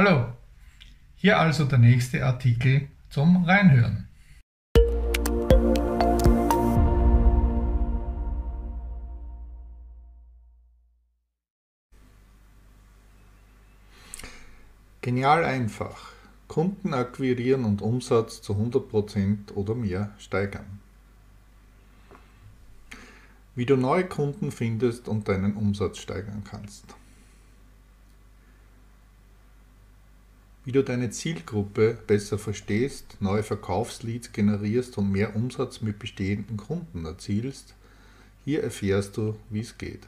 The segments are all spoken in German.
Hallo, hier also der nächste Artikel zum Reinhören. Genial einfach. Kunden akquirieren und Umsatz zu 100% oder mehr steigern. Wie du neue Kunden findest und deinen Umsatz steigern kannst. Wie du deine Zielgruppe besser verstehst, neue Verkaufsleads generierst und mehr Umsatz mit bestehenden Kunden erzielst, hier erfährst du, wie es geht.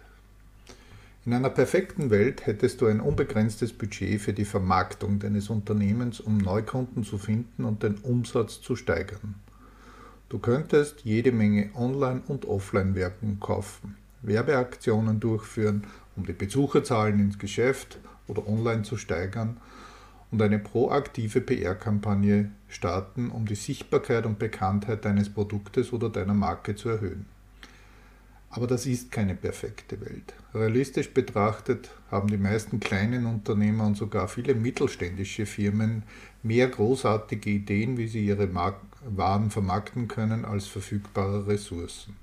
In einer perfekten Welt hättest du ein unbegrenztes Budget für die Vermarktung deines Unternehmens, um Neukunden zu finden und den Umsatz zu steigern. Du könntest jede Menge Online- und Offline-Werbung kaufen, Werbeaktionen durchführen, um die Besucherzahlen ins Geschäft oder online zu steigern und eine proaktive PR-Kampagne starten, um die Sichtbarkeit und Bekanntheit deines Produktes oder deiner Marke zu erhöhen. Aber das ist keine perfekte Welt. Realistisch betrachtet haben die meisten kleinen Unternehmer und sogar viele mittelständische Firmen mehr großartige Ideen, wie sie ihre Waren vermarkten können, als verfügbare Ressourcen.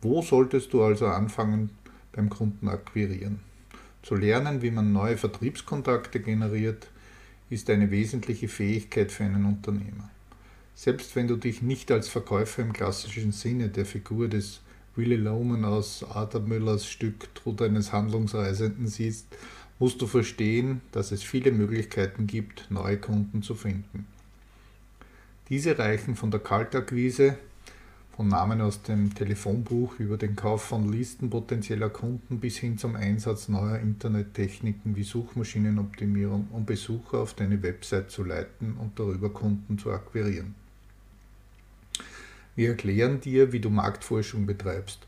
Wo solltest du also anfangen beim Kunden akquirieren? Zu lernen, wie man neue Vertriebskontakte generiert, ist eine wesentliche Fähigkeit für einen Unternehmer. Selbst wenn du dich nicht als Verkäufer im klassischen Sinne der Figur des Willy Loman aus Arthur Müllers Stück Tod eines Handlungsreisenden siehst, musst du verstehen, dass es viele Möglichkeiten gibt, neue Kunden zu finden. Diese reichen von der Kaltakquise, von Namen aus dem Telefonbuch über den Kauf von Listen potenzieller Kunden bis hin zum Einsatz neuer Internettechniken wie Suchmaschinenoptimierung, um Besucher auf deine Website zu leiten und darüber Kunden zu akquirieren. Wir erklären dir, wie du Marktforschung betreibst,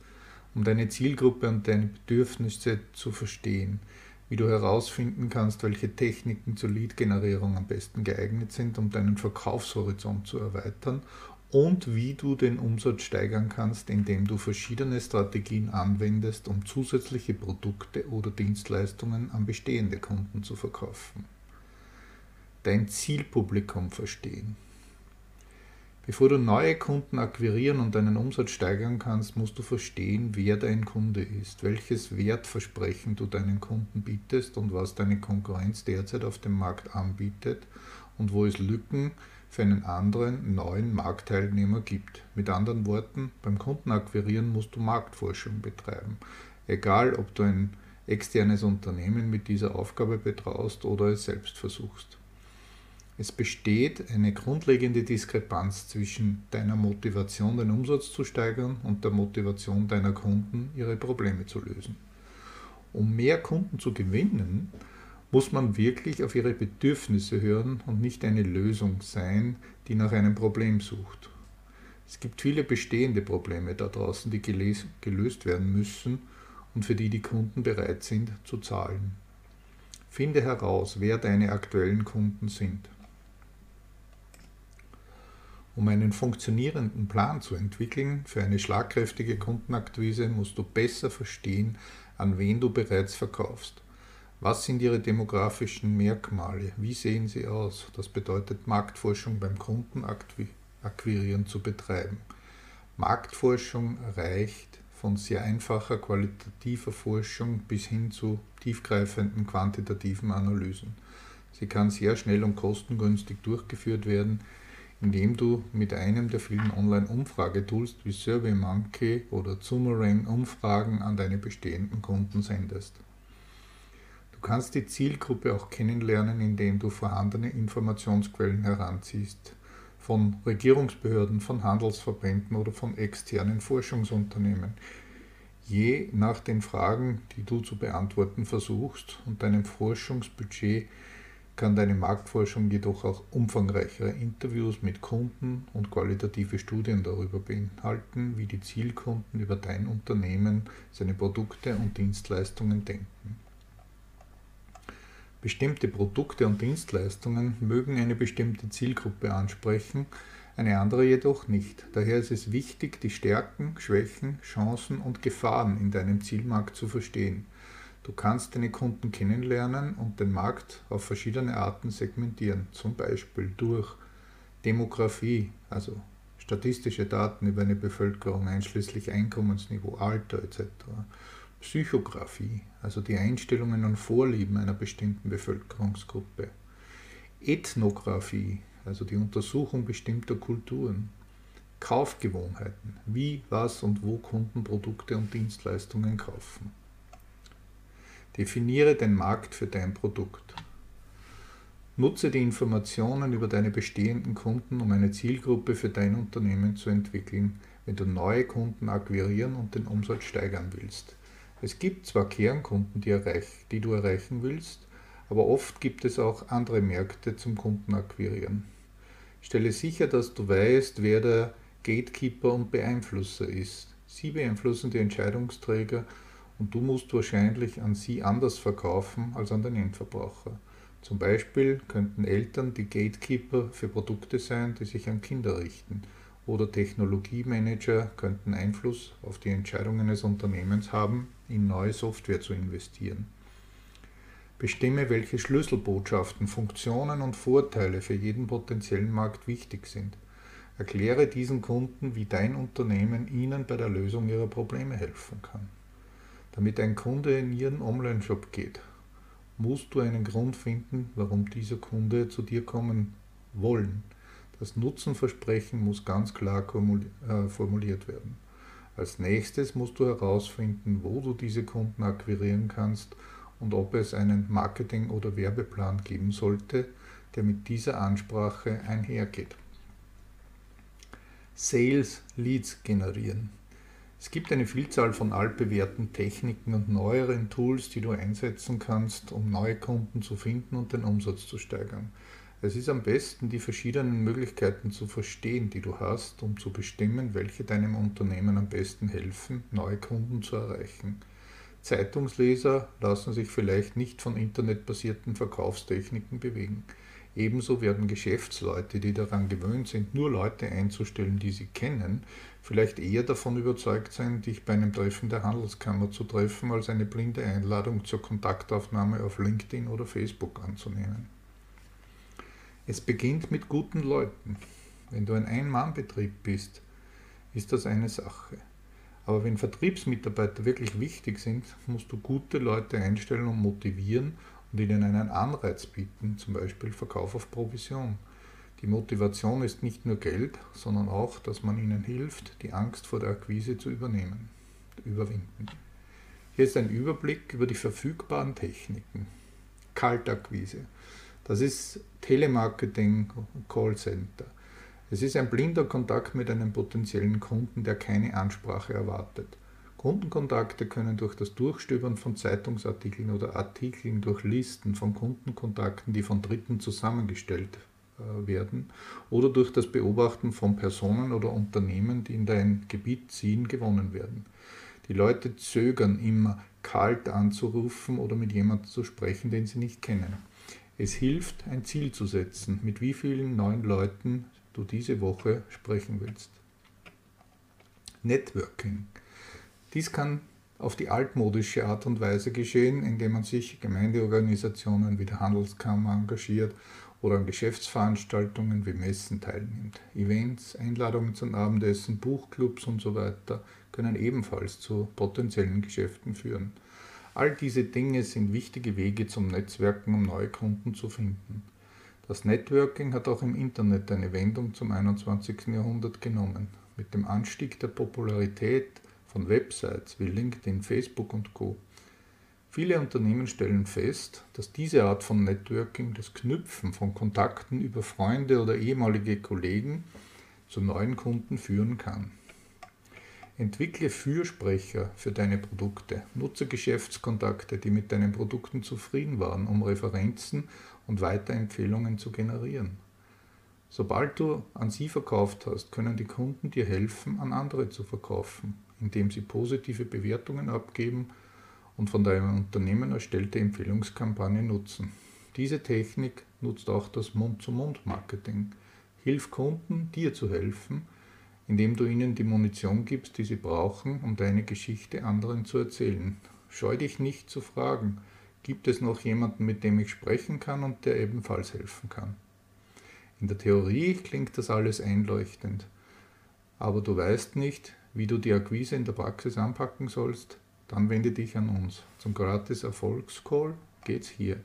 um deine Zielgruppe und deine Bedürfnisse zu verstehen, wie du herausfinden kannst, welche Techniken zur Lead-Generierung am besten geeignet sind, um deinen Verkaufshorizont zu erweitern und wie du den Umsatz steigern kannst, indem du verschiedene Strategien anwendest, um zusätzliche Produkte oder Dienstleistungen an bestehende Kunden zu verkaufen. Dein Zielpublikum verstehen. Bevor du neue Kunden akquirieren und deinen Umsatz steigern kannst, musst du verstehen, wer dein Kunde ist, welches Wertversprechen du deinen Kunden bietest und was deine Konkurrenz derzeit auf dem Markt anbietet und wo es Lücken für einen anderen neuen Marktteilnehmer gibt. Mit anderen Worten, beim Kunden akquirieren musst du Marktforschung betreiben. Egal, ob du ein externes Unternehmen mit dieser Aufgabe betraust oder es selbst versuchst. Es besteht eine grundlegende Diskrepanz zwischen deiner Motivation, den Umsatz zu steigern und der Motivation deiner Kunden, ihre Probleme zu lösen. Um mehr Kunden zu gewinnen, muss man wirklich auf ihre Bedürfnisse hören und nicht eine Lösung sein, die nach einem Problem sucht. Es gibt viele bestehende Probleme da draußen, die gelöst werden müssen und für die die Kunden bereit sind zu zahlen. Finde heraus, wer deine aktuellen Kunden sind. Um einen funktionierenden Plan zu entwickeln für eine schlagkräftige Kundenakquise, musst du besser verstehen, an wen du bereits verkaufst. Was sind ihre demografischen Merkmale? Wie sehen sie aus? Das bedeutet Marktforschung beim Kunden akquirieren zu betreiben. Marktforschung reicht von sehr einfacher qualitativer Forschung bis hin zu tiefgreifenden quantitativen Analysen. Sie kann sehr schnell und kostengünstig durchgeführt werden, indem du mit einem der vielen Online-Umfragetools wie SurveyMonkey oder Zoomerang Umfragen an deine bestehenden Kunden sendest. Du kannst die Zielgruppe auch kennenlernen, indem du vorhandene Informationsquellen heranziehst, von Regierungsbehörden, von Handelsverbänden oder von externen Forschungsunternehmen, je nach den Fragen, die du zu beantworten versuchst und deinem Forschungsbudget kann deine Marktforschung jedoch auch umfangreichere Interviews mit Kunden und qualitative Studien darüber beinhalten, wie die Zielkunden über dein Unternehmen, seine Produkte und Dienstleistungen denken. Bestimmte Produkte und Dienstleistungen mögen eine bestimmte Zielgruppe ansprechen, eine andere jedoch nicht. Daher ist es wichtig, die Stärken, Schwächen, Chancen und Gefahren in deinem Zielmarkt zu verstehen Du kannst deine Kunden kennenlernen und den Markt auf verschiedene Arten segmentieren, zum Beispiel durch Demografie, also statistische Daten über eine Bevölkerung einschließlich Einkommensniveau, Alter etc. Psychographie, also die Einstellungen und Vorlieben einer bestimmten Bevölkerungsgruppe. Ethnographie, also die Untersuchung bestimmter Kulturen. Kaufgewohnheiten, wie, was und wo Kunden Produkte und Dienstleistungen kaufen. Definiere den Markt für dein Produkt. Nutze die Informationen über deine bestehenden Kunden, um eine Zielgruppe für dein Unternehmen zu entwickeln, wenn du neue Kunden akquirieren und den Umsatz steigern willst. Es gibt zwar Kernkunden, die, erreich, die du erreichen willst, aber oft gibt es auch andere Märkte zum Kunden akquirieren. Stelle sicher, dass du weißt, wer der Gatekeeper und Beeinflusser ist. Sie beeinflussen die Entscheidungsträger und du musst wahrscheinlich an sie anders verkaufen als an den Endverbraucher. Zum Beispiel könnten Eltern die Gatekeeper für Produkte sein, die sich an Kinder richten, oder Technologiemanager könnten Einfluss auf die Entscheidungen eines Unternehmens haben, in neue Software zu investieren. Bestimme, welche Schlüsselbotschaften, Funktionen und Vorteile für jeden potenziellen Markt wichtig sind. Erkläre diesen Kunden, wie dein Unternehmen ihnen bei der Lösung ihrer Probleme helfen kann. Damit ein Kunde in ihren Online-Shop geht, musst du einen Grund finden, warum dieser Kunde zu dir kommen wollen. Das Nutzenversprechen muss ganz klar äh, formuliert werden. Als nächstes musst du herausfinden, wo du diese Kunden akquirieren kannst und ob es einen Marketing- oder Werbeplan geben sollte, der mit dieser Ansprache einhergeht. Sales Leads generieren. Es gibt eine Vielzahl von altbewährten Techniken und neueren Tools, die du einsetzen kannst, um neue Kunden zu finden und den Umsatz zu steigern. Es ist am besten, die verschiedenen Möglichkeiten zu verstehen, die du hast, um zu bestimmen, welche deinem Unternehmen am besten helfen, neue Kunden zu erreichen. Zeitungsleser lassen sich vielleicht nicht von internetbasierten Verkaufstechniken bewegen. Ebenso werden Geschäftsleute, die daran gewöhnt sind, nur Leute einzustellen, die sie kennen, vielleicht eher davon überzeugt sein, dich bei einem Treffen der Handelskammer zu treffen, als eine blinde Einladung zur Kontaktaufnahme auf LinkedIn oder Facebook anzunehmen. Es beginnt mit guten Leuten. Wenn du ein Ein-Mann-Betrieb bist, ist das eine Sache. Aber wenn Vertriebsmitarbeiter wirklich wichtig sind, musst du gute Leute einstellen und motivieren und ihnen einen Anreiz bieten, zum Beispiel Verkauf auf Provision. Die Motivation ist nicht nur Geld, sondern auch, dass man ihnen hilft, die Angst vor der Akquise zu übernehmen, überwinden. Hier ist ein Überblick über die verfügbaren Techniken. Kaltakquise. Das ist Telemarketing, Callcenter. Es ist ein blinder Kontakt mit einem potenziellen Kunden, der keine Ansprache erwartet. Kundenkontakte können durch das Durchstöbern von Zeitungsartikeln oder Artikeln durch Listen von Kundenkontakten, die von Dritten zusammengestellt äh, werden, oder durch das Beobachten von Personen oder Unternehmen, die in dein Gebiet ziehen, gewonnen werden. Die Leute zögern immer, kalt anzurufen oder mit jemandem zu sprechen, den sie nicht kennen. Es hilft, ein Ziel zu setzen, mit wie vielen neuen Leuten du diese Woche sprechen willst. Networking. Dies kann auf die altmodische Art und Weise geschehen, indem man sich Gemeindeorganisationen wie der Handelskammer engagiert oder an Geschäftsveranstaltungen wie Messen teilnimmt. Events, Einladungen zum Abendessen, Buchclubs und so weiter können ebenfalls zu potenziellen Geschäften führen. All diese Dinge sind wichtige Wege zum Netzwerken, um neue Kunden zu finden. Das Networking hat auch im Internet eine Wendung zum 21. Jahrhundert genommen. Mit dem Anstieg der Popularität von Websites wie LinkedIn, Facebook und Co. Viele Unternehmen stellen fest, dass diese Art von Networking, das Knüpfen von Kontakten über Freunde oder ehemalige Kollegen zu neuen Kunden führen kann. Entwickle Fürsprecher für deine Produkte. Nutze Geschäftskontakte, die mit deinen Produkten zufrieden waren, um Referenzen und Weiterempfehlungen zu generieren. Sobald du an sie verkauft hast, können die Kunden dir helfen, an andere zu verkaufen indem sie positive Bewertungen abgeben und von deinem Unternehmen erstellte Empfehlungskampagnen nutzen. Diese Technik nutzt auch das Mund-zu-Mund-Marketing. Hilf Kunden, dir zu helfen, indem du ihnen die Munition gibst, die sie brauchen, um deine Geschichte anderen zu erzählen. Scheu dich nicht zu fragen, gibt es noch jemanden, mit dem ich sprechen kann und der ebenfalls helfen kann. In der Theorie klingt das alles einleuchtend, aber du weißt nicht, wie du die Akquise in der Praxis anpacken sollst, dann wende dich an uns. Zum gratis Erfolgscall geht's hier.